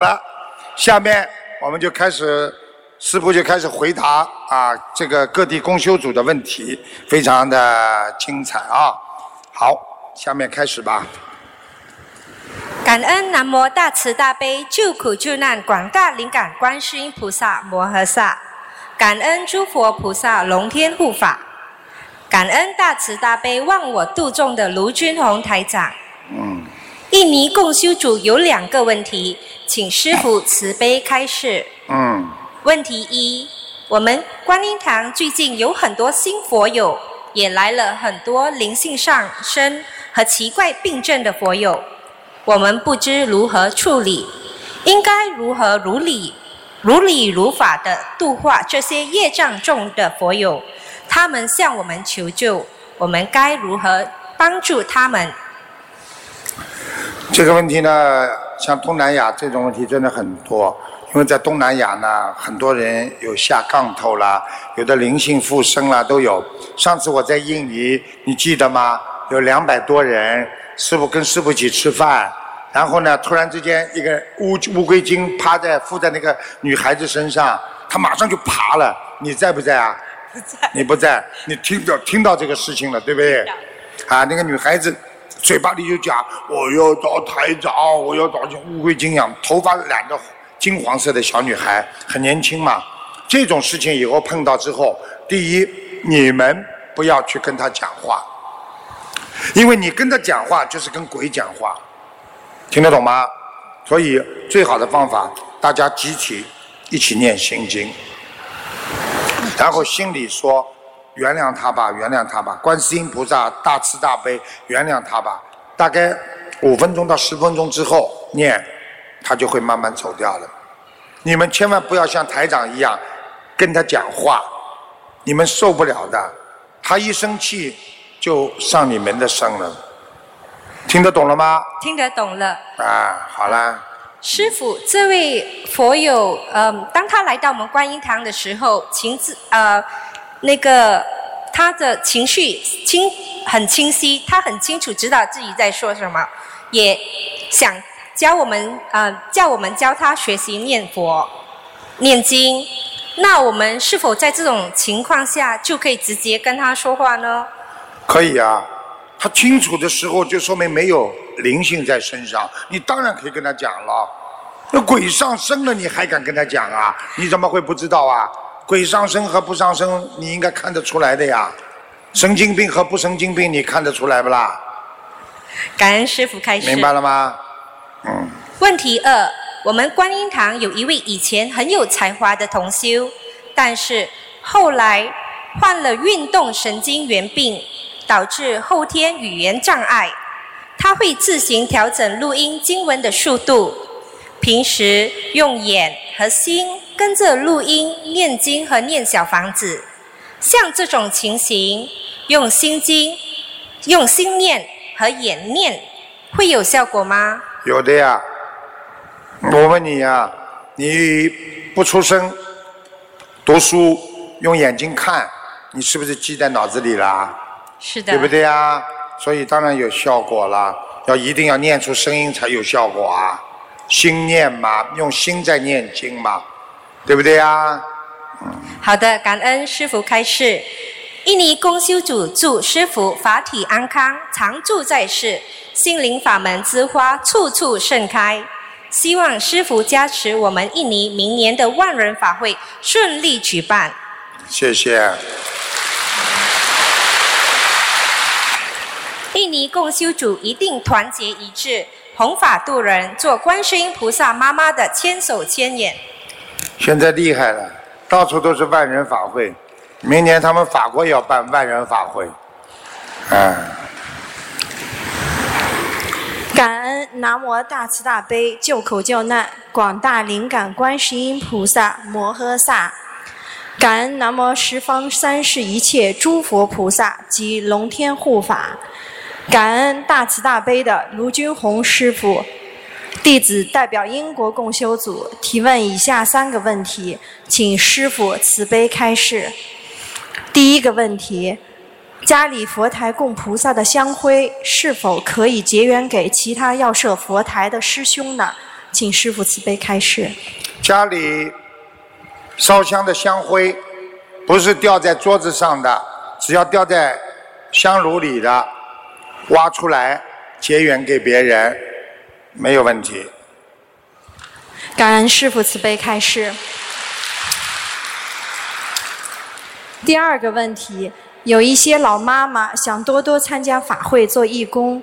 了，下面我们就开始，师傅就开始回答啊这个各地公修组的问题，非常的精彩啊。好，下面开始吧。感恩南无大慈大悲救苦救难广大灵感观世音菩萨摩诃萨，感恩诸佛菩萨龙天护法，感恩大慈大悲忘我度众的卢军宏台长。嗯，印尼共修组有两个问题，请师傅慈悲开示。嗯，问题一：我们观音堂最近有很多新佛友，也来了很多灵性上升和奇怪病症的佛友，我们不知如何处理，应该如何如理、如理如法的度化这些业障重的佛友？他们向我们求救，我们该如何帮助他们？这个问题呢，像东南亚这种问题真的很多，因为在东南亚呢，很多人有下杠头啦，有的灵性附身啦都有。上次我在印尼，你记得吗？有两百多人，师傅跟师傅一起吃饭，然后呢，突然之间一个乌乌龟精趴在附在那个女孩子身上，她马上就爬了。你在不在啊？不在。你不在，你听到听到这个事情了，对不对？啊，那个女孩子嘴巴里就讲我要找台长，我要找像乌龟精一样，头发染的金黄色的小女孩，很年轻嘛。这种事情以后碰到之后，第一，你们不要去跟他讲话，因为你跟他讲话就是跟鬼讲话，听得懂吗？所以最好的方法，大家集体一起念心经。然后心里说：“原谅他吧，原谅他吧。”观世音菩萨大慈大悲，原谅他吧。大概五分钟到十分钟之后念，他就会慢慢走掉了。你们千万不要像台长一样跟他讲话，你们受不了的。他一生气就上你们的身了。听得懂了吗？听得懂了。啊，好啦。师傅，这位佛友，嗯，当他来到我们观音堂的时候，请自呃，那个他的情绪清很清晰，他很清楚知道自己在说什么，也想教我们呃，叫我们教他学习念佛、念经。那我们是否在这种情况下就可以直接跟他说话呢？可以啊，他清楚的时候就说明没有灵性在身上，你当然可以跟他讲了。那鬼上身了，你还敢跟他讲啊？你怎么会不知道啊？鬼上身和不上身，你应该看得出来的呀。神经病和不神经病，你看得出来不啦？感恩师傅开始。明白了吗？嗯。问题二：我们观音堂有一位以前很有才华的同修，但是后来患了运动神经元病，导致后天语言障碍。他会自行调整录音经文的速度，平时用眼和心跟着录音念经和念小房子。像这种情形，用心经、用心念和眼念会有效果吗？有的呀。我问你呀，你不出声，读书用眼睛看，你是不是记在脑子里啦？是的。对不对呀？所以当然有效果了。要一定要念出声音才有效果啊！心念嘛，用心在念经嘛，对不对呀？好的，感恩师傅开示。印尼公修组祝师傅法体安康，常驻在世，心灵法门之花处处盛开。希望师傅加持我们印尼明年的万人法会顺利举办。谢谢。印尼共修组一定团结一致，弘法度人，做观世音菩萨妈妈的千手千眼。现在厉害了，到处都是万人法会，明年他们法国也要办万人法会，嗯。感恩南无大慈大悲救苦救难广大灵感观世音菩萨摩诃萨，感恩南无十方三世一切诸佛菩萨及龙天护法，感恩大慈大悲的卢军宏师傅。弟子代表英国共修组提问以下三个问题，请师傅慈悲开示。第一个问题。家里佛台供菩萨的香灰是否可以结缘给其他要设佛台的师兄呢？请师傅慈悲开示。家里烧香的香灰不是掉在桌子上的，只要掉在香炉里的，挖出来结缘给别人，没有问题。感恩师父慈悲开示。第二个问题，有一些老妈妈想多多参加法会做义工，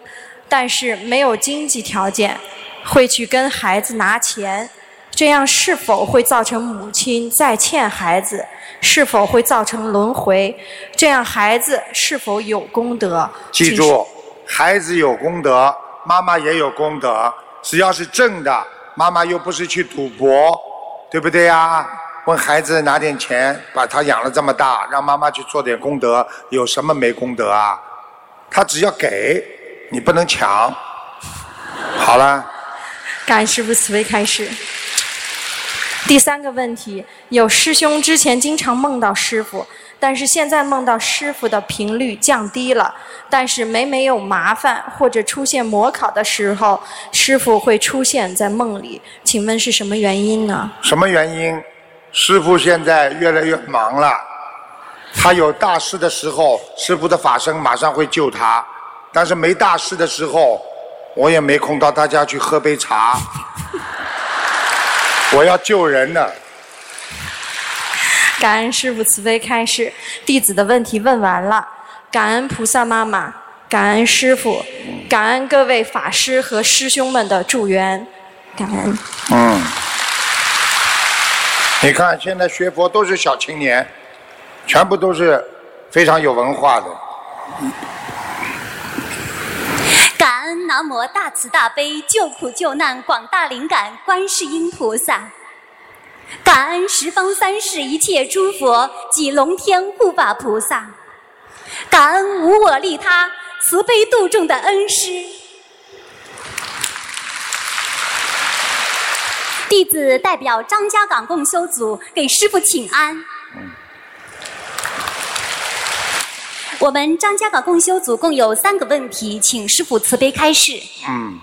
但是没有经济条件，会去跟孩子拿钱，这样是否会造成母亲再欠孩子？是否会造成轮回？这样孩子是否有功德？记住，孩子有功德，妈妈也有功德。只要是正的，妈妈又不是去赌博，对不对呀？问孩子拿点钱，把他养了这么大，让妈妈去做点功德，有什么没功德啊？他只要给，你不能抢。好了。感恩师父慈悲开示。第三个问题，有师兄之前经常梦到师傅，但是现在梦到师傅的频率降低了，但是每每有麻烦或者出现模考的时候，师傅会出现在梦里，请问是什么原因呢？什么原因？师傅现在越来越忙了，他有大事的时候，师傅的法身马上会救他；但是没大事的时候，我也没空到他家去喝杯茶。我要救人呢。感恩师傅慈悲开示，弟子的问题问完了。感恩菩萨妈妈，感恩师傅，感恩各位法师和师兄们的助缘，感恩。嗯。你看，现在学佛都是小青年，全部都是非常有文化的。感恩南无大慈大悲救苦救难广大灵感观世音菩萨，感恩十方三世一切诸佛及龙天护法菩萨，感恩无我利他慈悲度众的恩师。弟子代表张家港共修组给师傅请安。我们张家港共修组共有三个问题，请师傅慈悲开示。嗯。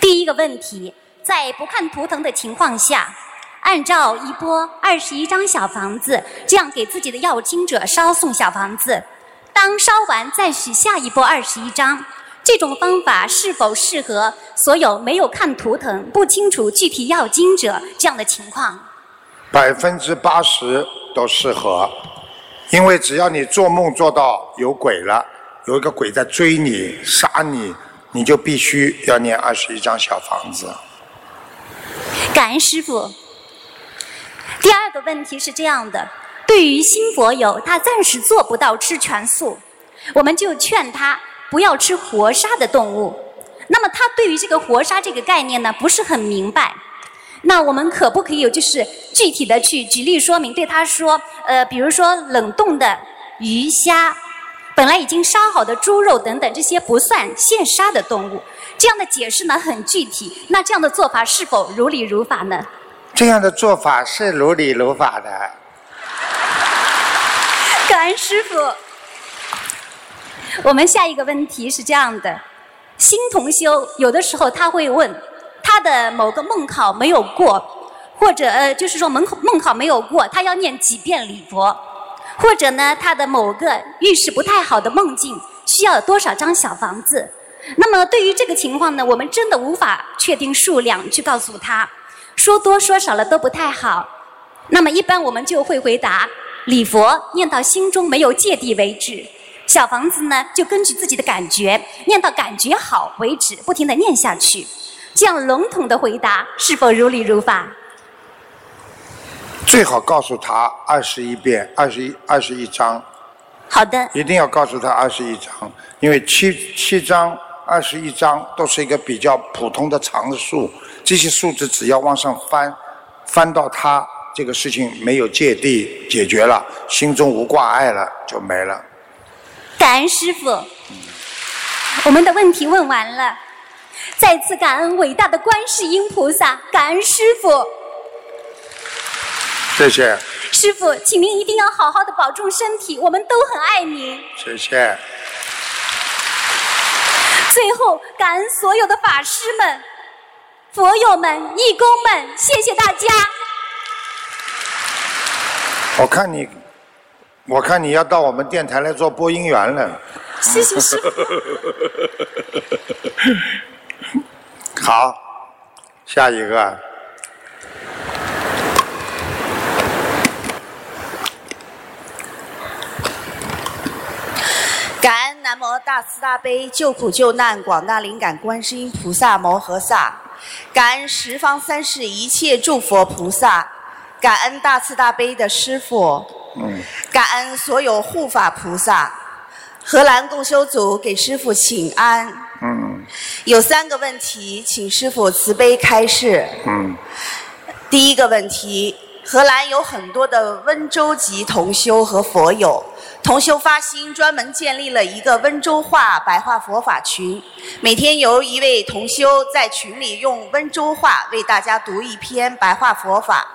第一个问题，在不看图腾的情况下，按照一波二十一张小房子，这样给自己的要经者烧送小房子，当烧完再许下一波二十一张。这种方法是否适合所有没有看图腾、不清楚具体要经者这样的情况？百分之八十都适合，因为只要你做梦做到有鬼了，有一个鬼在追你、杀你，你就必须要念二十一张小房子。感恩师傅。第二个问题是这样的：对于新佛友，他暂时做不到吃全素，我们就劝他。不要吃活杀的动物。那么他对于这个活杀这个概念呢，不是很明白。那我们可不可以有就是具体的去举例说明，对他说，呃，比如说冷冻的鱼虾，本来已经杀好的猪肉等等，这些不算现杀的动物。这样的解释呢很具体。那这样的做法是否如理如法呢？这样的做法是如理如法的。感恩师傅。我们下一个问题是这样的：新同修有的时候他会问，他的某个梦考没有过，或者呃就是说梦梦考没有过，他要念几遍礼佛，或者呢他的某个预示不太好的梦境需要多少张小房子？那么对于这个情况呢，我们真的无法确定数量去告诉他，说多说少了都不太好。那么一般我们就会回答：礼佛念到心中没有芥蒂为止。小房子呢，就根据自己的感觉念到感觉好为止，不停的念下去。这样笼统的回答是否如理如法？最好告诉他二十一遍，二十一二十一章。好的。一定要告诉他二十一章，因为七七章、二十一章都是一个比较普通的常数，这些数字只要往上翻，翻到它这个事情没有芥蒂解决了，心中无挂碍了，就没了。感恩师傅，我们的问题问完了，再次感恩伟大的观世音菩萨，感恩师傅。谢谢。师傅，请您一定要好好的保重身体，我们都很爱您。谢谢。最后，感恩所有的法师们、佛友们、义工们，谢谢大家。我看你，我看你要到我们电台来做播音员了。谢谢师傅。好，下一个。感恩南无大慈大悲救苦救难广大灵感观世音菩萨摩诃萨，感恩十方三世一切诸佛菩萨，感恩大慈大悲的师父，嗯，感恩所有护法菩萨。荷兰共修组给师父请安。嗯有三个问题，请师父慈悲开示。嗯第一个问题，荷兰有很多的温州籍同修和佛友，同修发心专门建立了一个温州话白话佛法群，每天由一位同修在群里用温州话为大家读一篇白话佛法。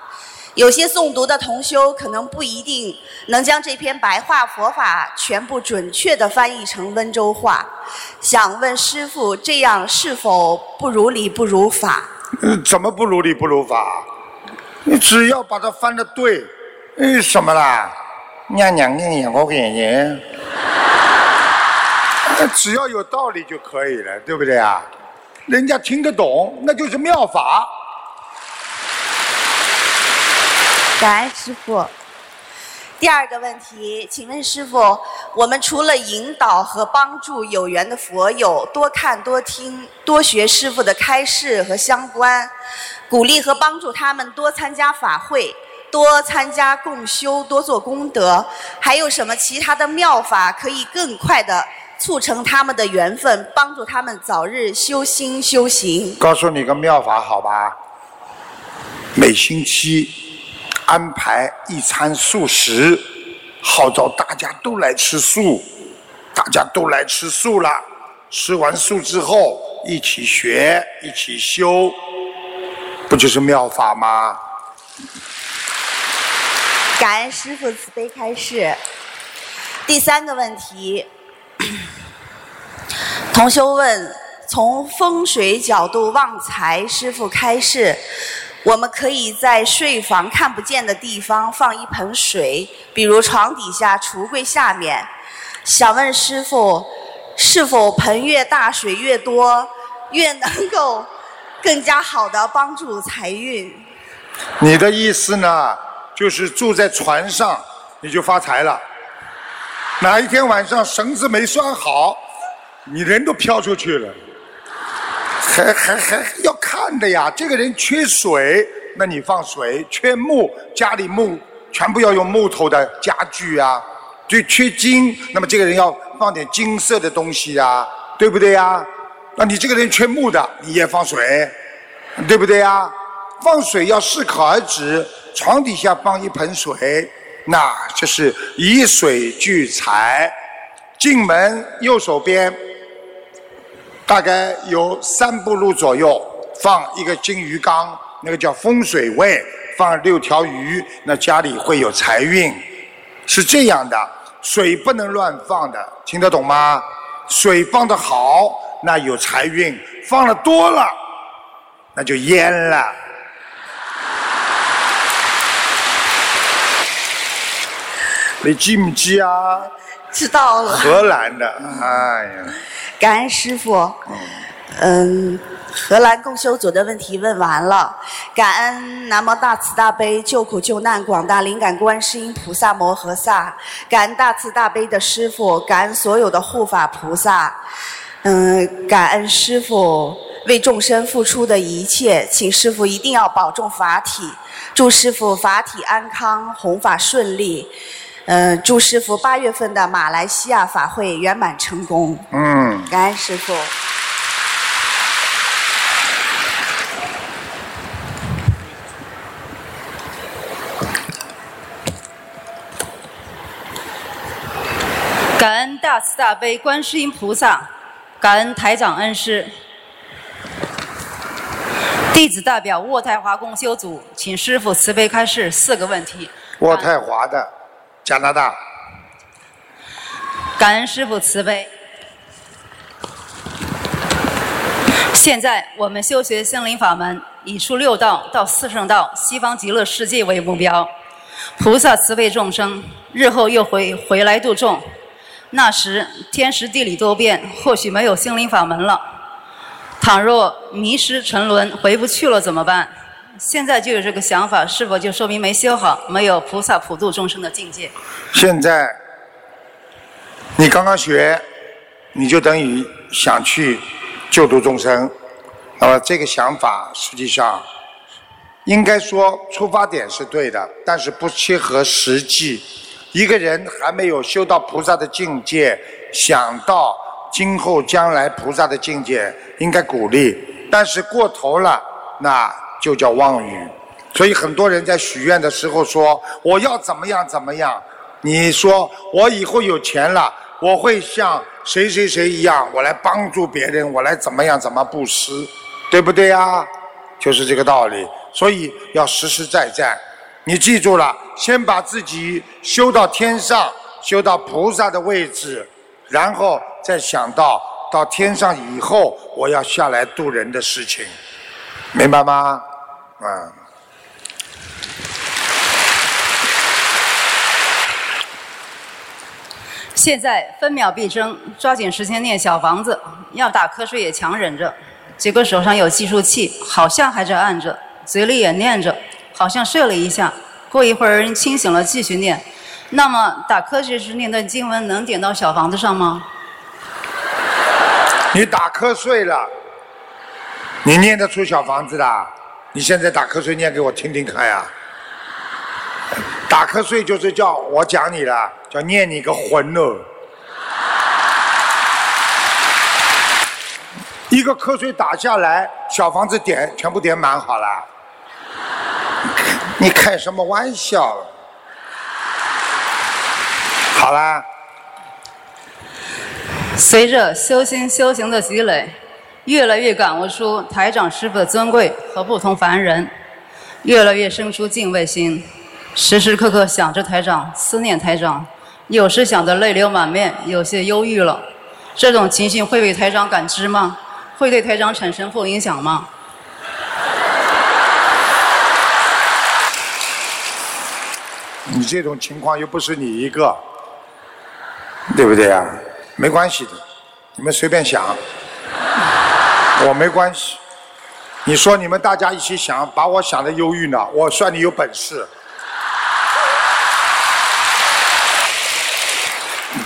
有些诵读的同修可能不一定能将这篇白话佛法全部准确地翻译成温州话，想问师父，这样是否不如理不如法？嗯，怎么不如理不如法？你只要把它翻的对，嗯，什么啦？娘娘娘娘，我给你，只要有道理就可以了，对不对啊？人家听得懂，那就是妙法。感恩师傅。第二个问题，请问师傅，我们除了引导和帮助有缘的佛友多看多听多学师傅的开示和相关，鼓励和帮助他们多参加法会、多参加共修、多做功德，还有什么其他的妙法可以更快的促成他们的缘分，帮助他们早日修心修行？告诉你个妙法，好吧？每星期安排一餐素食，号召大家都来吃素，大家都来吃素了。吃完素之后，一起学，一起修，不就是妙法吗？感恩师傅慈悲开示。第三个问题，同修问：从风水角度旺财，师傅开示，我们可以在睡房看不见的地方放一盆水，比如床底下、橱柜下面。想问师傅，是否盆越大、水越多，越能够更加好的帮助财运？你的意思呢？就是住在船上，你就发财了。哪一天晚上绳子没拴好，你人都飘出去了。还还还要看的呀！这个人缺水，那你放水；缺木，家里木全部要用木头的家具啊。就缺金，那么这个人要放点金色的东西呀，对不对呀？那你这个人缺木的，你也放水，对不对呀？放水要适可而止，床底下放一盆水，那就是以水聚财。进门右手边，大概有三步路左右，放一个金鱼缸，那个叫风水位，放六条鱼，那家里会有财运。是这样的，水不能乱放的，听得懂吗？水放的好，那有财运；放的多了，那就淹了。你记不记啊？知道了。荷兰的，哎呀，感恩师傅。嗯，荷兰共修组的问题问完了。感恩南无大慈大悲救苦救难广大灵感观世音菩萨摩诃萨，感恩大慈大悲的师傅，感恩所有的护法菩萨。嗯，感恩师傅为众生付出的一切，请师傅一定要保重法体，祝师傅法体安康，弘法顺利。嗯，祝师傅八月份的马来西亚法会圆满成功。嗯，感恩师傅。感恩大慈大悲观世音菩萨，感恩台长恩师。弟子代表渥太华共修组，请师傅慈悲开示四个问题。渥太华的，加拿大。感恩师傅慈悲。现在我们修学心灵法门，以出六道到四圣道、西方极乐世界为目标。菩萨慈悲众生，日后又回回来度众。那时天时地利多变，或许没有心灵法门了。倘若迷失沉沦，回不去了怎么办？现在就有这个想法，是否就说明没修好，没有菩萨普度众生的境界？现在你刚刚学，你就等于想去救度众生，那么这个想法实际上应该说出发点是对的，但是不切合实际。一个人还没有修到菩萨的境界，想到今后将来菩萨的境界，应该鼓励，但是过头了，那就叫妄语。所以很多人在许愿的时候说：“我要怎么样怎么样。”你说我以后有钱了，我会像谁谁谁一样，我来帮助别人，我来怎么样怎么布施，对不对呀？就是这个道理。所以要实实在在。你记住了，先把自己修到天上，修到菩萨的位置，然后再想到到天上以后，我要下来度人的事情，明白吗？啊。现在分秒必争，抓紧时间念小房子，要打瞌睡也强忍着。结果手上有计数器，好像还在按着，嘴里也念着。好像睡了一下，过一会儿清醒了，继续念。那么打瞌睡时念的经文能点到小房子上吗？你打瞌睡了，你念得出小房子的？你现在打瞌睡念给我听听看呀！打瞌睡就是叫我讲你了，叫念你个魂哦！一个瞌睡打下来，小房子点全部点满好了。你开什么玩笑？好啦。随着修心修行的积累，越来越感悟出台长师傅的尊贵和不同凡人，越来越生出敬畏心，时时刻刻想着台长，思念台长，有时想得泪流满面，有些忧郁了。这种情绪会被台长感知吗？会对台长产生负影响吗？你这种情况又不是你一个，对不对啊？没关系的，你们随便想，我没关系。你说你们大家一起想，把我想的忧郁呢？我算你有本事。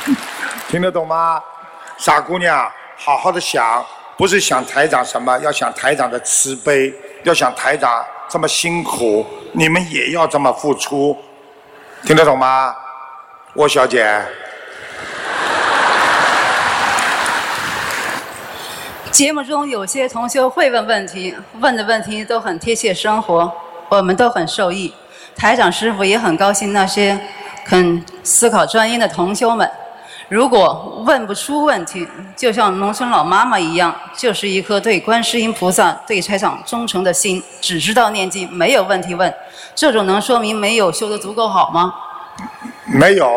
听得懂吗？傻姑娘，好好的想，不是想台长什么，要想台长的慈悲，要想台长这么辛苦，你们也要这么付出。听得懂吗，沃小姐？节目中有些同学会问问题，问的问题都很贴切生活，我们都很受益。台长师傅也很高兴那些肯思考专业的同修们。如果问不出问题，就像农村老妈妈一样，就是一颗对观世音菩萨、对财长忠诚的心，只知道念经，没有问题问。这种能说明没有修得足够好吗？没有，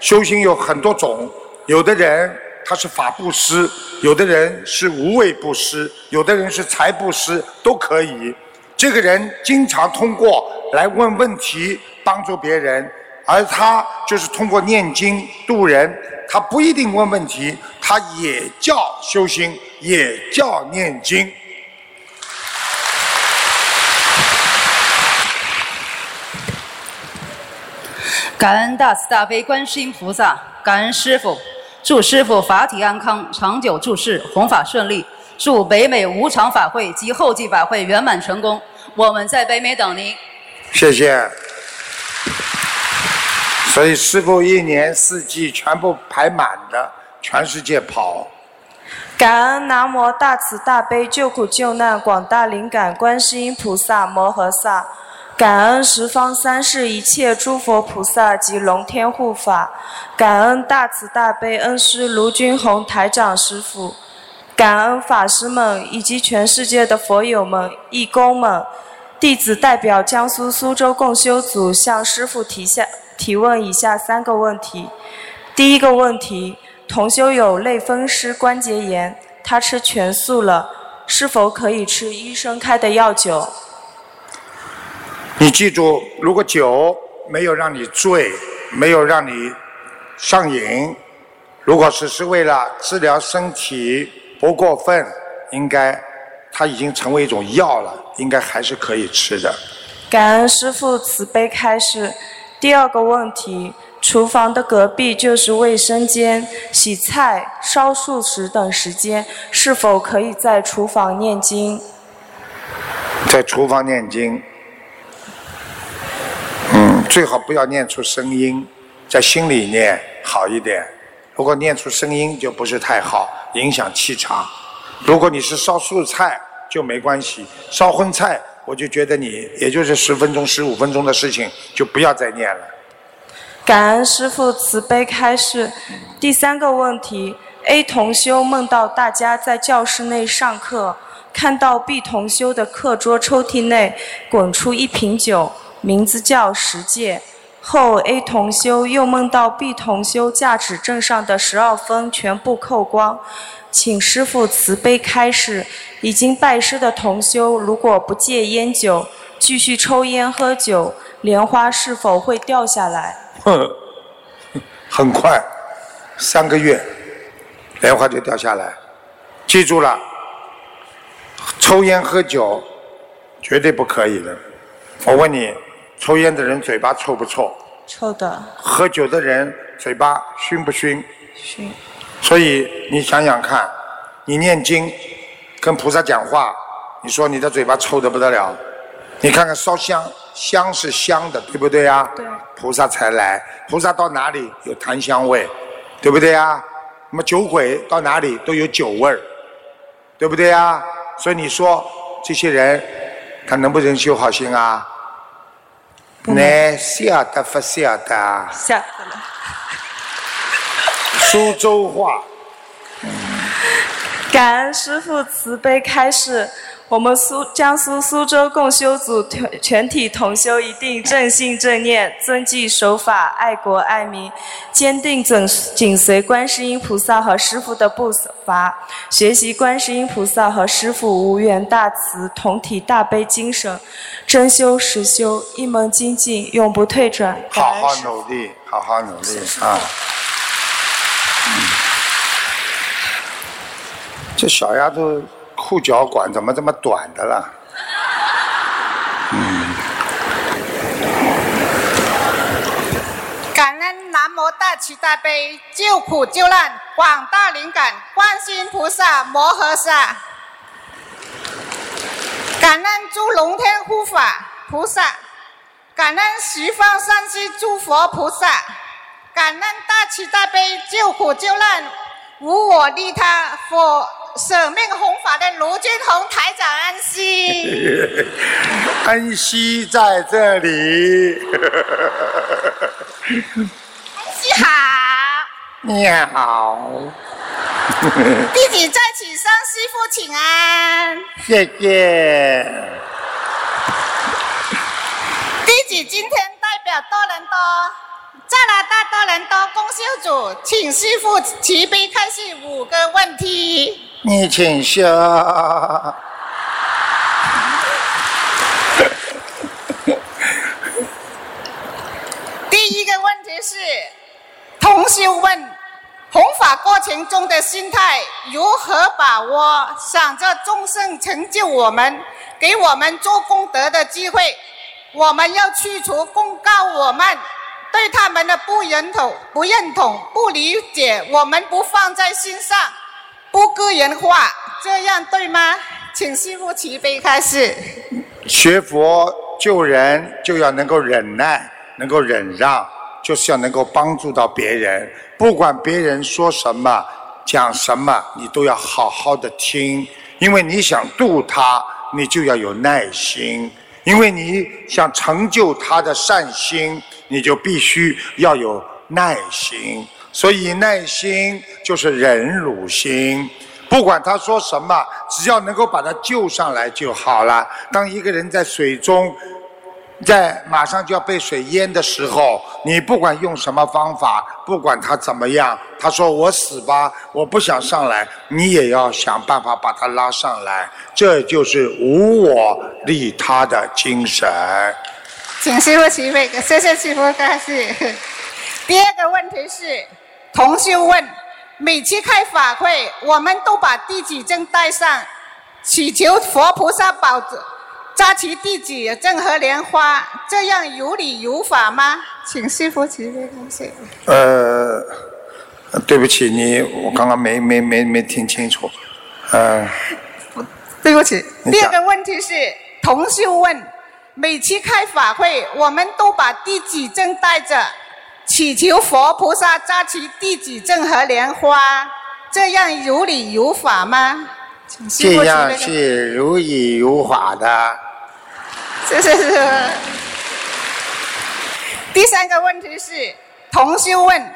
修行有很多种，有的人他是法布施，有的人是无畏布施，有的人是财布施，都可以。这个人经常通过来问问题，帮助别人。而他就是通过念经度人，他不一定问问题，他也叫修心，也叫念经。感恩大慈大悲观世音菩萨，感恩师傅，祝师傅法体安康，长久住世，弘法顺利，祝北美无常法会及后继法会圆满成功。我们在北美等您。谢谢。所以师傅一年四季全部排满的，全世界跑。感恩南无大慈大悲救苦救难广大灵感观世音菩萨摩诃萨，感恩十方三世一切诸佛菩萨及龙天护法，感恩大慈大悲恩师卢军宏台长师傅，感恩法师们以及全世界的佛友们、义工们，弟子代表江苏苏州共修组向师傅提下。提问以下三个问题：第一个问题，同修有类风湿关节炎，他吃全素了，是否可以吃医生开的药酒？你记住，如果酒没有让你醉，没有让你上瘾，如果只是为了治疗身体不过分，应该它已经成为一种药了，应该还是可以吃的。感恩师父慈悲开示。第二个问题，厨房的隔壁就是卫生间，洗菜、烧素食等时间，是否可以在厨房念经？在厨房念经，嗯，最好不要念出声音，在心里念好一点。如果念出声音就不是太好，影响气场。如果你是烧素菜就没关系，烧荤菜我就觉得你也就是十分钟、十五分钟的事情，就不要再念了。感恩师父慈悲开示。第三个问题：A 同修梦到大家在教室内上课，看到 B 同修的课桌抽屉内滚出一瓶酒，名字叫十戒。后 A 同修又梦到 B 同修驾驶证上的十二分全部扣光，请师父慈悲开示：已经拜师的同修如果不戒烟酒，继续抽烟喝酒，莲花是否会掉下来？哼，很快，三个月，莲花就掉下来。记住了，抽烟喝酒绝对不可以的。我问你，抽烟的人嘴巴臭不臭？臭的，喝酒的人嘴巴熏不熏？熏。所以你想想看，你念经跟菩萨讲话，你说你的嘴巴臭得不得了？你看看烧香，香是香的，对不对呀？对。菩萨才来，菩萨到哪里有檀香味，对不对呀？那么酒鬼到哪里都有酒味儿，对不对呀？所以你说这些人，他能不能修好心啊？难晓得不晓得？晓得了。苏州话。感恩师父慈悲开示。我们苏江苏苏州共修组全全体同修一定正信正念，遵纪守法，爱国爱民，坚定紧紧随观世音菩萨和师父的步伐，学习观世音菩萨和师父无缘大慈、同体大悲精神，真修实修，一门精进，永不退转。好好努力，好好努力啊！这小丫头。裤脚管怎么这么短的了？嗯。感恩南无大慈大悲救苦救难广大灵感观世音菩萨摩诃萨，感恩诸龙天护法菩萨，感恩十方三世诸佛菩萨，感恩大慈大悲救苦救难无我利他佛。舍命弘法的卢军宏台长安息，安息在这里。安息好，你好。弟子在此向师父请安。谢谢。弟子今天代表多伦多。加拿大多伦多公修组，请师傅慈悲开示五个问题。你请笑。第一个问题是，同修问：弘法过程中的心态如何把握？想着众生成就我们，给我们做功德的机会，我们要去除公告我们。对他们的不认同、不认同、不理解，我们不放在心上，不个人化，这样对吗？请师父慈悲开示。学佛救人就要能够忍耐，能够忍让，就是要能够帮助到别人。不管别人说什么、讲什么，你都要好好的听，因为你想度他，你就要有耐心，因为你想成就他的善心。你就必须要有耐心，所以耐心就是忍辱心。不管他说什么，只要能够把他救上来就好了。当一个人在水中在马上就要被水淹的时候，你不管用什么方法，不管他怎么样，他说我死吧，我不想上来，你也要想办法把他拉上来，这就是无我利他的精神。请师傅起位，谢谢师傅开始。第二个问题是，同修问：每次开法会，我们都把地址证带上，祈求佛菩萨保扎齐地址正和莲花，这样有理有法吗？请师傅起位，谢谢。呃，对不起，你我刚刚没没没没听清楚，呃，对不起。第二个问题是，同修问：每次开法会，我们都把地址证带着，祈求佛菩萨加持弟子正和莲花，这样如理如法吗？这。样是如理如法的。谢谢师傅。第三个问题是，同修问，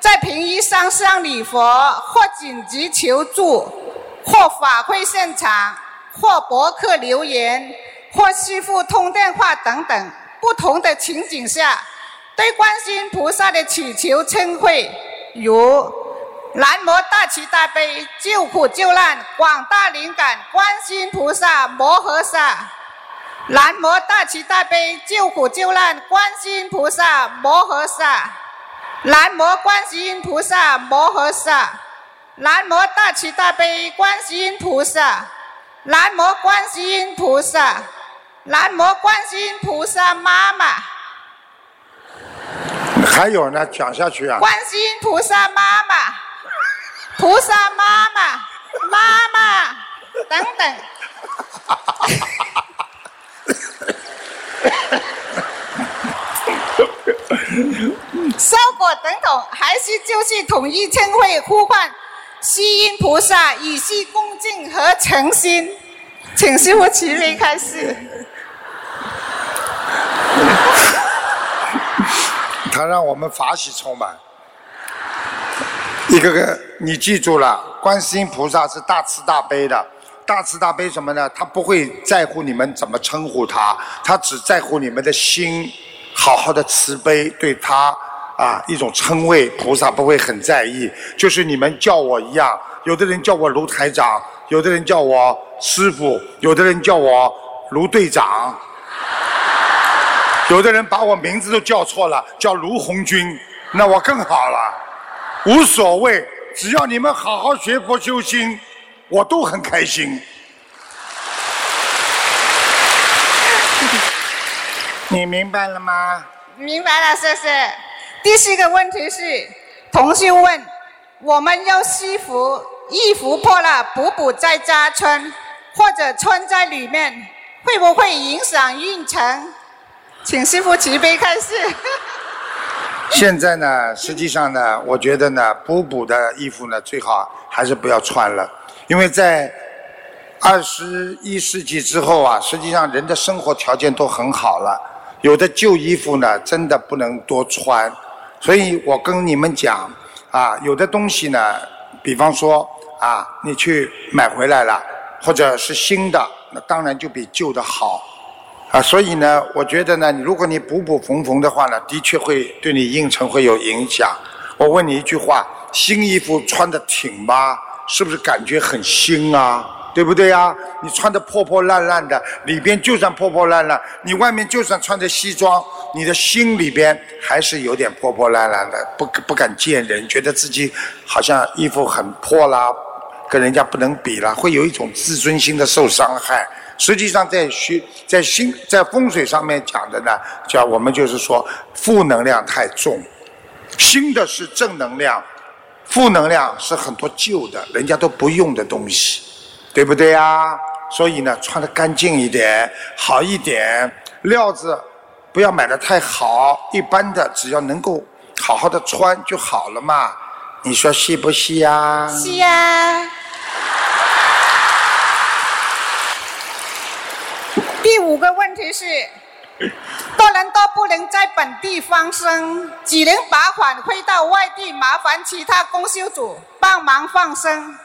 在平医山上礼佛或紧急求助，或法会现场，或博客留言，或师傅通电话等等不同的情景下，对观世音菩萨的祈求称会，如南无大慈大悲救苦救难广大灵感观世音菩萨摩诃萨。南无大慈大悲救苦救难观世音菩萨摩诃萨，南无观世音菩萨摩诃萨，南无大慈大悲观世音菩萨，南无观世音菩萨，南无观世音菩萨妈妈，还有呢，讲下去啊。观世音菩萨妈妈，菩萨妈妈，妈妈等等。效果等等，还是就是统一称会呼唤西音菩萨，以示恭敬和诚心。请师傅起立开始。他让我们法喜充满。一个个，你记住了，观世音菩萨是大慈大悲的。大慈大悲什么呢？他不会在乎你们怎么称呼他，他只在乎你们的心，好好的慈悲对他啊一种称谓，菩萨不会很在意。就是你们叫我一样，有的人叫我卢台长，有的人叫我师傅，有的人叫我卢队长。有的人把我名字都叫错了，叫卢红军，那我更好了，无所谓，只要你们好好学佛修心，我都很开心。你明白了吗？明白了，谢谢。第四个问题是，同学问：我们要西服衣服破了，补补再加穿，或者穿在里面，会不会影响运程？请师傅慈悲开示。现在呢，实际上呢，我觉得呢，补补的衣服呢，最好还是不要穿了，因为在二十一世纪之后啊，实际上人的生活条件都很好了，有的旧衣服呢，真的不能多穿，所以我跟你们讲啊，有的东西呢，比方说啊，你去买回来了，或者是新的，那当然就比旧的好。啊，所以呢，我觉得呢，如果你补补缝缝的话呢，的确会对你应酬会有影响。我问你一句话：新衣服穿的挺吗？是不是感觉很新啊？对不对呀？你穿的破破烂烂的，里边就算破破烂烂，你外面就算穿着西装，你的心里边还是有点破破烂烂的，不不敢见人，觉得自己好像衣服很破啦，跟人家不能比了，会有一种自尊心的受伤害。实际上，在学在心在风水上面讲的呢，叫我们就是说负能量太重，新的是正能量，负能量是很多旧的，人家都不用的东西，对不对呀？所以呢，穿的干净一点，好一点，料子不要买的太好，一般的只要能够好好的穿就好了嘛。你说是不是呀？是呀。第五个问题是，多人都不能在本地放生，只能把款汇到外地，麻烦其他公修组帮忙放生。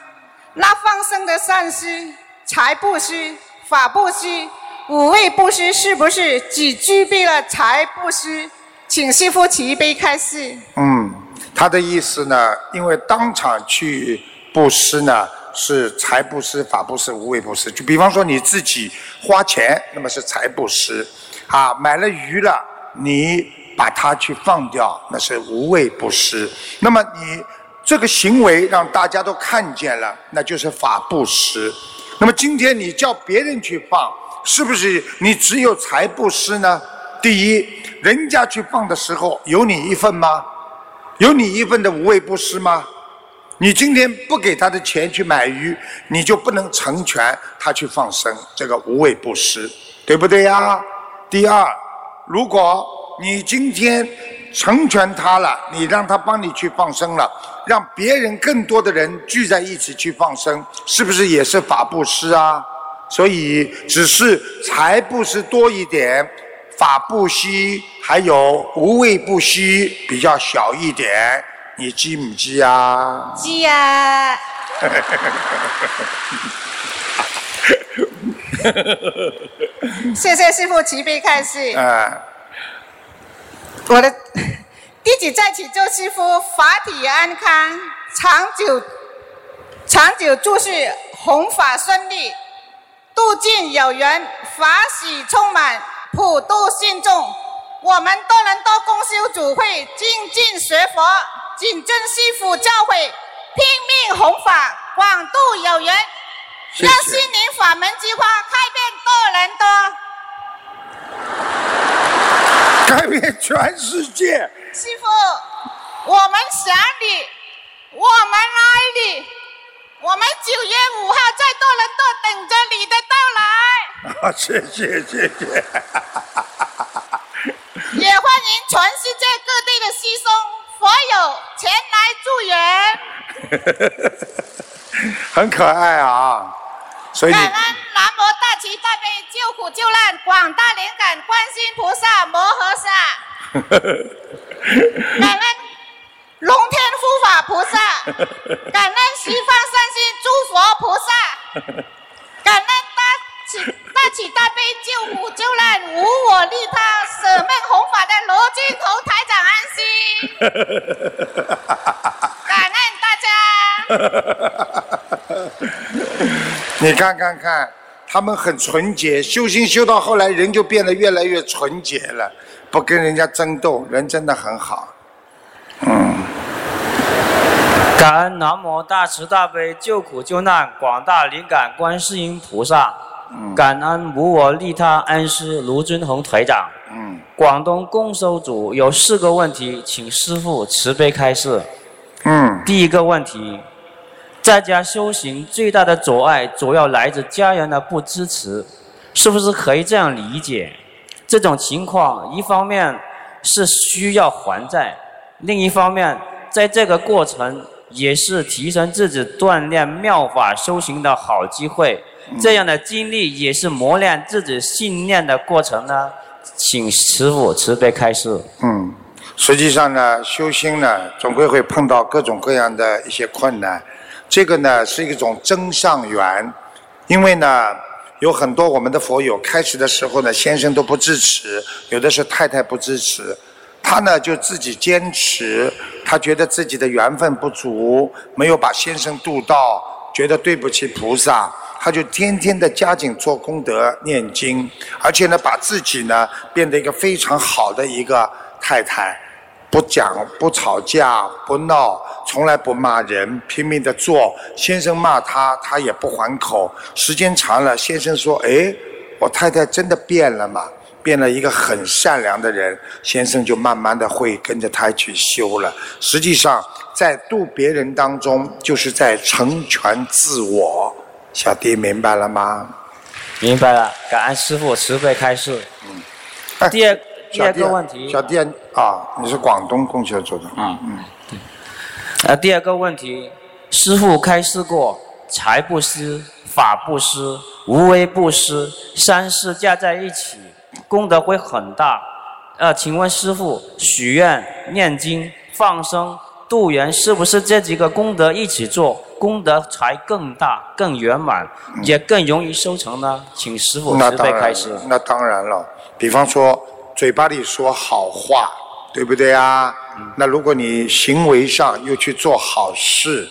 那放生的善施、财布施、法布施，五位布施是不是只具备了财布施？请师傅慈悲开示。嗯，他的意思呢，因为当场去布施呢，是财布施、法布施、无畏布施。就比方说你自己花钱，那么是财布施啊，买了鱼了，你把它去放掉，那是无畏布施。那么你这个行为让大家都看见了，那就是法布施。那么今天你叫别人去放，是不是你只有财布施呢？第一，人家去放的时候有你一份吗？有你一份的无畏布施吗？你今天不给他的钱去买鱼，你就不能成全他去放生，这个无畏布施，对不对呀？第二，如果你今天成全他了，你让他帮你去放生了，让别人更多的人聚在一起去放生，是不是也是法布施啊？所以只是财布施多一点。法不施，还有无畏不施，比较小一点，你知唔知啊？知啊。谢谢师傅慈悲开示。啊。我的弟子在此祝师傅法体安康，长久长久住世弘法顺利，度尽有缘，法喜充满。普度信众，我们多伦多公修组会精进学佛，谨遵师父教诲，拼命弘法，广度有缘，让心灵法门之花开遍多伦多，改变全世界。师父，我们想你，我们爱你，我们九月五号在多伦多等着你的到来。啊，谢谢谢谢。也欢迎全世界各地的师兄佛友前来助缘。很可爱啊，所以感恩南无大慈大悲救苦救难广大灵感观世菩萨摩诃萨。感恩龙天护法菩萨，感恩西方三星诸佛菩萨，感恩大。大起大悲救苦救难无我利他舍命弘法的罗金头台长安心，感恩大家。你看看看，他们很纯洁，修行修到后来，人就变得越来越纯洁了，不跟人家争斗，人真的很好。嗯。感恩南无大慈大悲救苦救难广大灵感观世音菩萨。感恩无我利他恩师卢尊宏台长。嗯，广东共修组有四个问题，请师父慈悲开示。嗯，第一个问题，在家修行最大的阻碍主要来自家人的不支持，是不是可以这样理解？这种情况一方面是需要还债，另一方面在这个过程也是提升自己锻炼妙法修行的好机会。这样的经历也是磨练自己信念的过程呢，请师傅慈悲开示。嗯，实际上呢，修心呢，总归会碰到各种各样的一些困难。这个呢，是一种真上缘，因为呢，有很多我们的佛友开始的时候呢，先生都不支持，有的是太太不支持，他呢就自己坚持，他觉得自己的缘分不足，没有把先生渡到，觉得对不起菩萨。他就天天的加紧做功德、念经，而且呢，把自己呢变得一个非常好的一个太太，不讲、不吵架、不闹，从来不骂人，拼命的做。先生骂他，他也不还口。时间长了，先生说：“哎，我太太真的变了嘛？变了一个很善良的人。”先生就慢慢的会跟着他去修了。实际上，在度别人当中，就是在成全自我。小弟明白了吗？明白了，感恩师傅慈悲开示。嗯。第二第二个问题。小弟啊，你是广东供销组的。嗯嗯。对。呃，第二个问题，师傅开示过，财布施、法布施、无为布施三世加在一起，功德会很大。呃，请问师傅，许愿、念经、放生、度人，是不是这几个功德一起做？功德才更大、更圆满，也更容易收成呢？请师傅慈那当然悲开示。，那当然了。比方说，嘴巴里说好话，对不对啊？那如果你行为上又去做好事，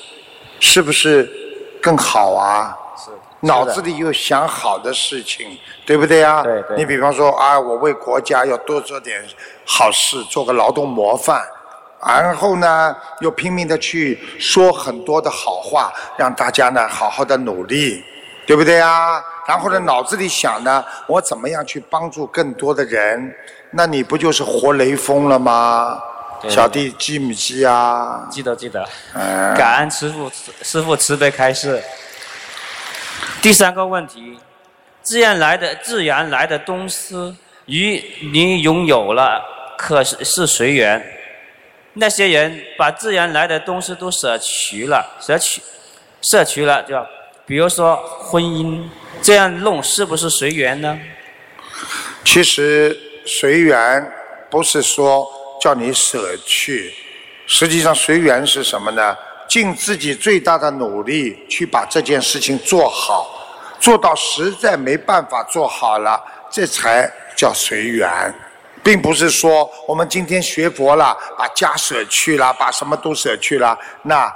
是不是更好啊？是脑子里又想好的事情，对不对啊？对对你比方说啊，我为国家要多做点好事，做个劳动模范，然后呢，又拼命的去说很多的好话，让大家呢好好的努力，对不对啊？然后呢，脑子里想呢，我怎么样去帮助更多的人？那你不就是活雷锋了吗？小弟记不记啊？记得记得，嗯感恩师傅师傅慈悲开示。第三个问题，自然来的自然来的东西，与你拥有了，可是是随缘。那些人把自然来的东西都舍去了，舍去舍去了，就比如说婚姻，这样弄是不是随缘呢？其实随缘不是说叫你舍去，实际上随缘是什么呢？尽自己最大的努力去把这件事情做好，做到实在没办法做好了，这才叫随缘。并不是说我们今天学佛了，把家舍去了，把什么都舍去了，那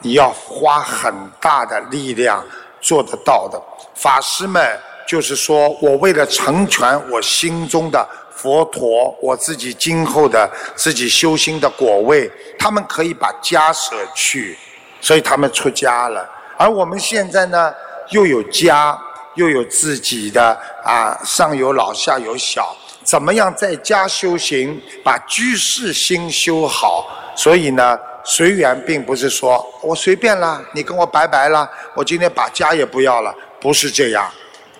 你要花很大的力量做得到的。法师们就是说我为了成全我心中的佛陀，我自己今后的自己修心的果位，他们可以把家舍去，所以他们出家了。而我们现在呢，又有家，又有自己的啊，上有老下有小，怎么样在家修行，把居士心修好？所以呢，随缘并不是说我随便啦，你跟我拜拜啦，我今天把家也不要了，不是这样，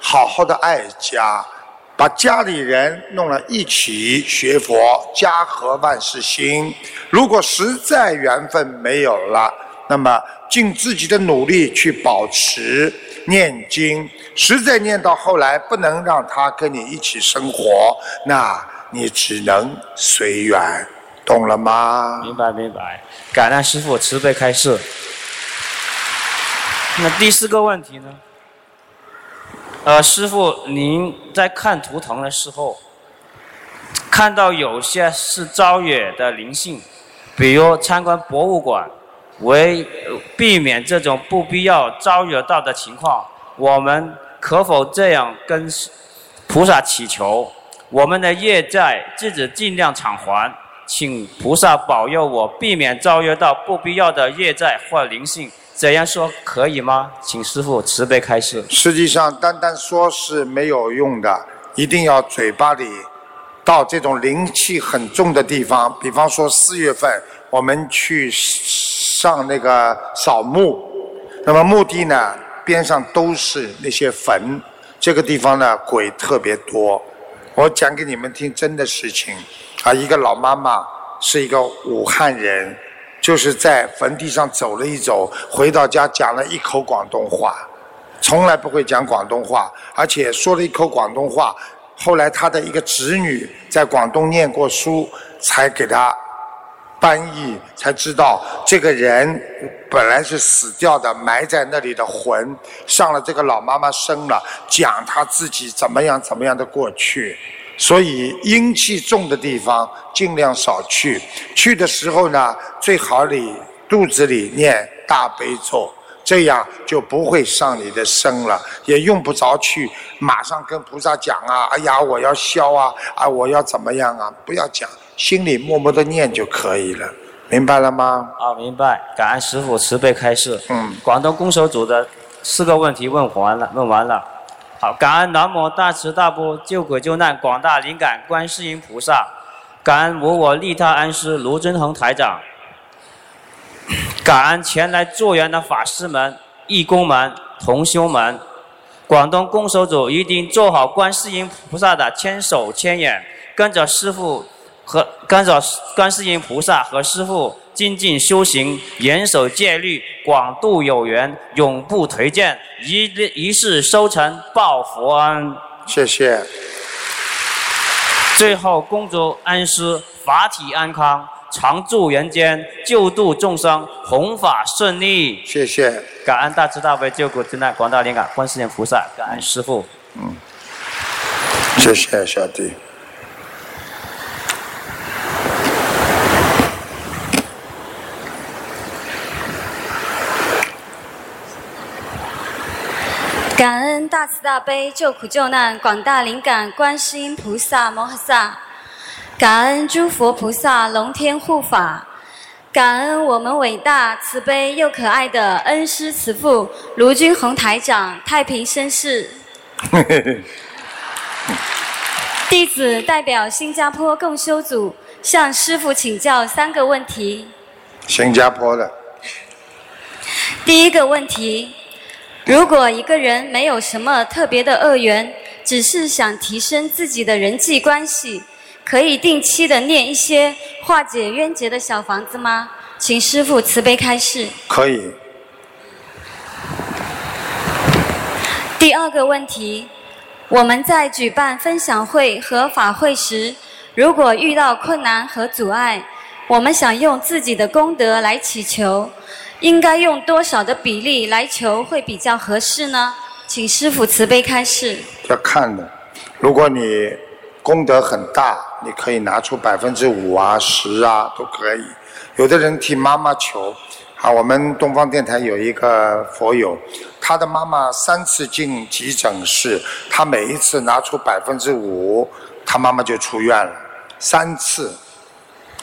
好好的爱家。把家里人弄了一起学佛，家和万事兴。如果实在缘分没有了，那么尽自己的努力去保持念经。实在念到后来不能让他跟你一起生活，那你只能随缘，懂了吗？明白明白，感恩师傅慈悲开示。那第四个问题呢？呃，师傅，您在看图腾的时候，看到有些是招惹的灵性，比如参观博物馆，为避免这种不必要招惹到的情况，我们可否这样跟菩萨祈求？我们的业债自己尽量偿还，请菩萨保佑我，避免招惹到不必要的业债或灵性。这样说可以吗？请师傅慈悲开示。实际上，单单说是没有用的，一定要嘴巴里到这种灵气很重的地方，比方说四月份我们去上那个扫墓，那么墓地呢边上都是那些坟，这个地方呢鬼特别多。我讲给你们听真的事情啊，一个老妈妈是一个武汉人，就是在坟地上走了一走，回到家讲了一口广东话。从来不会讲广东话，而且说了一口广东话。后来他的一个侄女在广东念过书，才给他翻译，才知道这个人本来是死掉的，埋在那里的魂上了这个老妈妈身了，讲他自己怎么样怎么样的过去。所以阴气重的地方尽量少去，去的时候呢，最好你肚子里念大悲咒。这样就不会上你的身了，也用不着去马上跟菩萨讲啊，哎呀，我要消啊，啊，我要怎么样啊？不要讲，心里默默的念就可以了，明白了吗？啊，明白。感恩师傅慈悲开示。嗯。广东攻守组的四个问题问完了，问完了。好，感恩南无大慈大悲救苦救难广大灵感观世音菩萨，感恩无我利他安师卢真恒台长，感恩前来助缘的法师们、义工们、同修们。广东攻守组一定做好观世音菩萨的千手千眼，跟着师傅和跟着观世音菩萨和师傅精进修行，严守戒律，广度有缘，永不颓见，一一世收成报佛恩。谢谢。最后，恭祝安师法体安康，常驻人间，救度众生，弘法顺利。谢谢。感恩大慈大悲救苦救难广大灵感观世音菩萨，感恩师父。嗯，谢谢小弟。感恩大慈大悲救苦救难广大灵感观世音菩萨摩诃萨，感恩诸佛菩萨龙天护法，感恩我们伟大慈悲又可爱的恩师慈父卢军宏台长太平绅士。弟子代表新加坡共修组向师父请教三个问题。新加坡的。第一个问题。如果一个人没有什么特别的恶缘，只是想提升自己的人际关系，可以定期的念一些化解冤结的小房子吗？请师父慈悲开示。可以。第二个问题，我们在举办分享会和法会时，如果遇到困难和阻碍，我们想用自己的功德来祈求。应该用多少的比例来求会比较合适呢？请师傅慈悲开示。要看的，如果你功德很大，你可以拿出百分之五啊、十啊都可以。有的人替妈妈求，啊，我们东方电台有一个佛友，他的妈妈三次进急诊室，他每一次拿出百分之五，他妈妈就出院了，三次，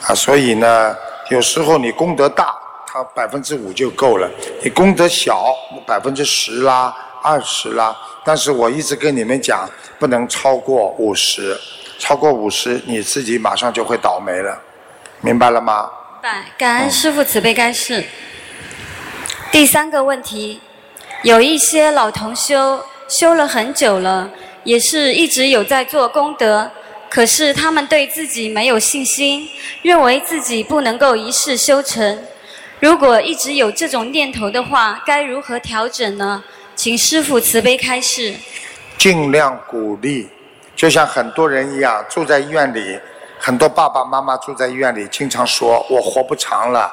啊，所以呢，有时候你功德大。他百分之五就够了，你功德小，百分之十啦、二十啦。但是我一直跟你们讲，不能超过五十，超过五十你自己马上就会倒霉了，明白了吗？明，感恩师父慈悲开示。第三个问题，有一些老同修修了很久了，也是一直有在做功德，可是他们对自己没有信心，认为自己不能够一世修成。如果一直有这种念头的话，该如何调整呢？请师父慈悲开示。尽量鼓励，就像很多人一样，住在医院里，很多爸爸妈妈住在医院里，经常说：“我活不长了，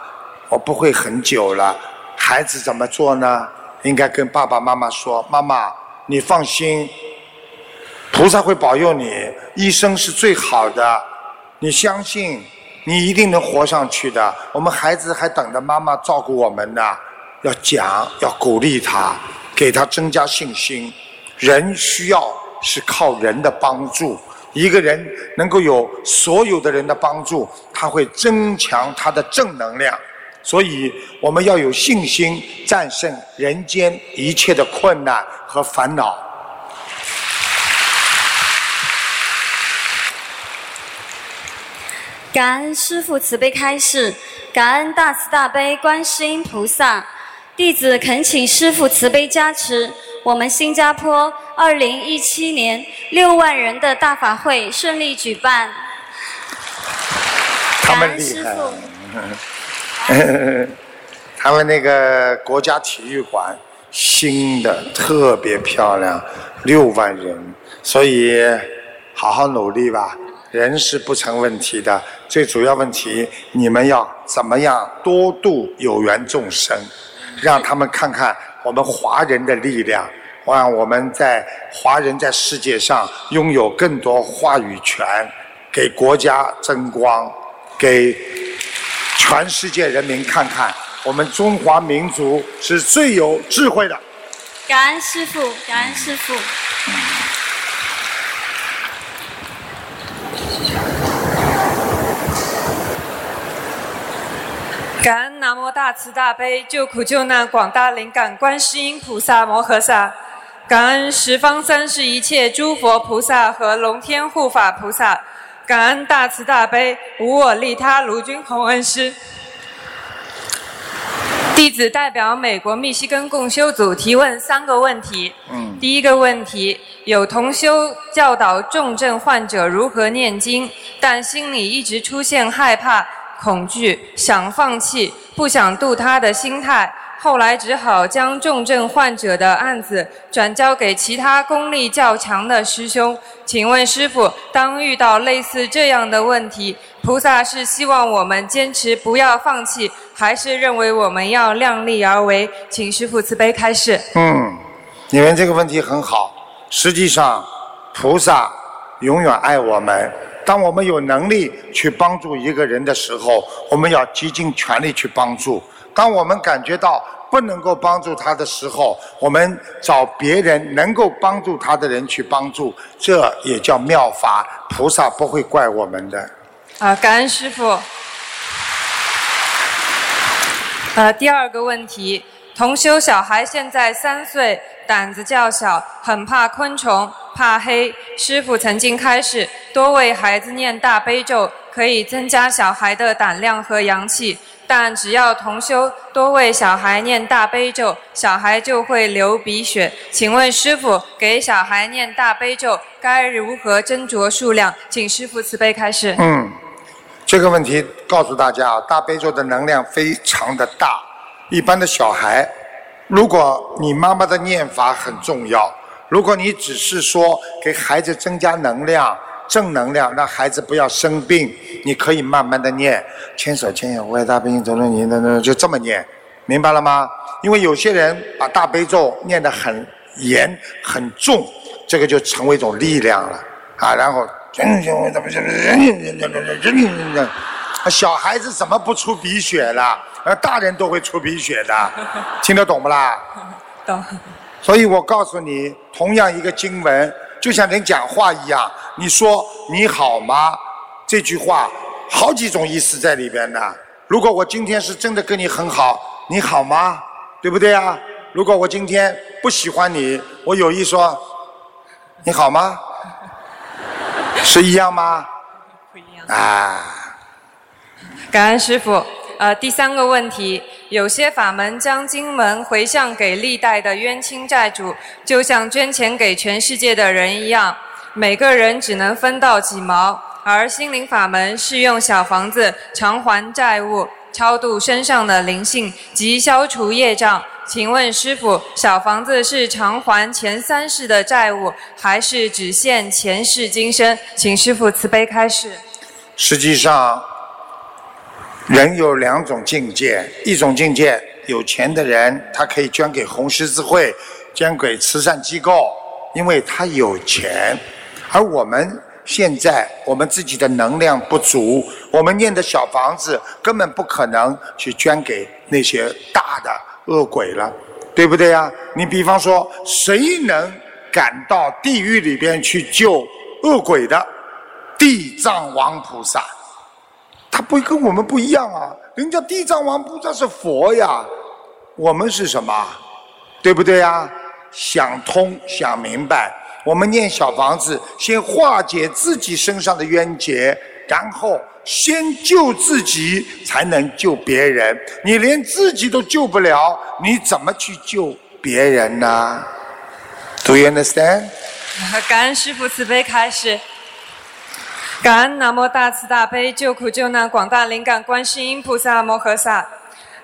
我不会很久了。”孩子怎么做呢？应该跟爸爸妈妈说：“妈妈，你放心，菩萨会保佑你，医生是最好的，你相信。”你一定能活上去的。我们孩子还等着妈妈照顾我们呢，要讲，要鼓励他，给他增加信心。人需要是靠人的帮助，一个人能够有所有的人的帮助，他会增强他的正能量。所以我们要有信心，战胜人间一切的困难和烦恼。感恩师父慈悲开示，感恩大慈大悲观世音菩萨，弟子恳请师父慈悲加持，我们新加坡二零一七年六万人的大法会顺利举办。他们厉害，他们那个国家体育馆新的特别漂亮，六万人，所以好好努力吧。人是不成问题的，最主要问题，你们要怎么样多度有缘众生，让他们看看我们华人的力量，让我们在华人在世界上拥有更多话语权，给国家争光，给全世界人民看看，我们中华民族是最有智慧的。感恩师父，感恩师父。南无大慈大悲救苦救难广大灵感观世音菩萨摩诃萨，感恩十方三世一切诸佛菩萨和龙天护法菩萨，感恩大慈大悲无我利他卢军宏恩师。弟子代表美国密西根共修组提问三个问题。嗯。第一个问题，有同修教导重症患者如何念经，但心里一直出现害怕。恐惧、想放弃、不想度他的心态，后来只好将重症患者的案子转交给其他功力较强的师兄。请问师傅，当遇到类似这样的问题，菩萨是希望我们坚持不要放弃，还是认为我们要量力而为？请师傅慈悲开示。嗯，你们这个问题很好。实际上，菩萨永远爱我们。当我们有能力去帮助一个人的时候，我们要竭尽全力去帮助。当我们感觉到不能够帮助他的时候，我们找别人能够帮助他的人去帮助，这也叫妙法。菩萨不会怪我们的。啊，感恩师傅。呃，第二个问题，同修小孩现在三岁，胆子较小，很怕昆虫，怕黑。师傅曾经开始多为孩子念大悲咒，可以增加小孩的胆量和阳气。但只要同修多为小孩念大悲咒，小孩就会流鼻血。请问师傅，给小孩念大悲咒该如何斟酌数量？请师傅慈悲开示。嗯，这个问题告诉大家啊，大悲咒的能量非常的大。一般的小孩，如果你妈妈的念法很重要，如果你只是说给孩子增加能量。正能量，让孩子不要生病。你可以慢慢的念，牵手牵手，为大悲咒，走你的那就这么念，明白了吗？因为有些人把大悲咒念得很严很重，这个就成为一种力量了啊。然后，小孩子怎么不出鼻血了？呃，大人都会出鼻血的，听得懂不啦？懂。所以我告诉你，同样一个经文。就像人讲话一样，你说你好吗？这句话好几种意思在里边呢。如果我今天是真的跟你很好，你好吗？对不对啊？如果我今天不喜欢你，我有意说你好吗？是一样吗？不一样。啊。感恩师傅。呃，第三个问题，有些法门将经文回向给历代的冤亲债主，就像捐钱给全世界的人一样，每个人只能分到几毛。而心灵法门是用小房子偿还债务、超度身上的灵性及消除业障。请问师傅，小房子是偿还前三世的债务，还是只限前世今生？请师傅慈悲开示。实际上。人有两种境界，一种境界，有钱的人他可以捐给红十字会，捐给慈善机构，因为他有钱。而我们现在，我们自己的能量不足，我们念的小房子根本不可能去捐给那些大的恶鬼了，对不对呀？你比方说，谁能赶到地狱里边去救恶鬼的？地藏王菩萨。不跟我们不一样啊！人家地藏王菩萨是佛呀，我们是什么？对不对呀？想通想明白，我们念小房子，先化解自己身上的冤结，然后先救自己，才能救别人。你连自己都救不了，你怎么去救别人呢？Do you understand？感恩师父慈悲开示。感恩南无大慈大悲救苦救难广大灵感观世音菩萨摩诃萨，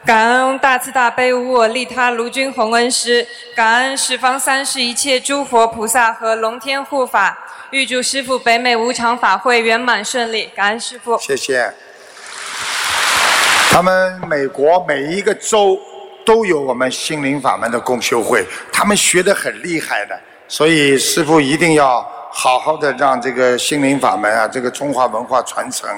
感恩大慈大悲无我利他卢军宏恩师，感恩十方三世一切诸佛菩萨和龙天护法，预祝师父北美无常法会圆满顺利。感恩师父，谢谢。他们美国每一个州都有我们心灵法门的共修会，他们学得很厉害的，所以师父一定要。好好的让这个心灵法门啊，这个中华文化传承。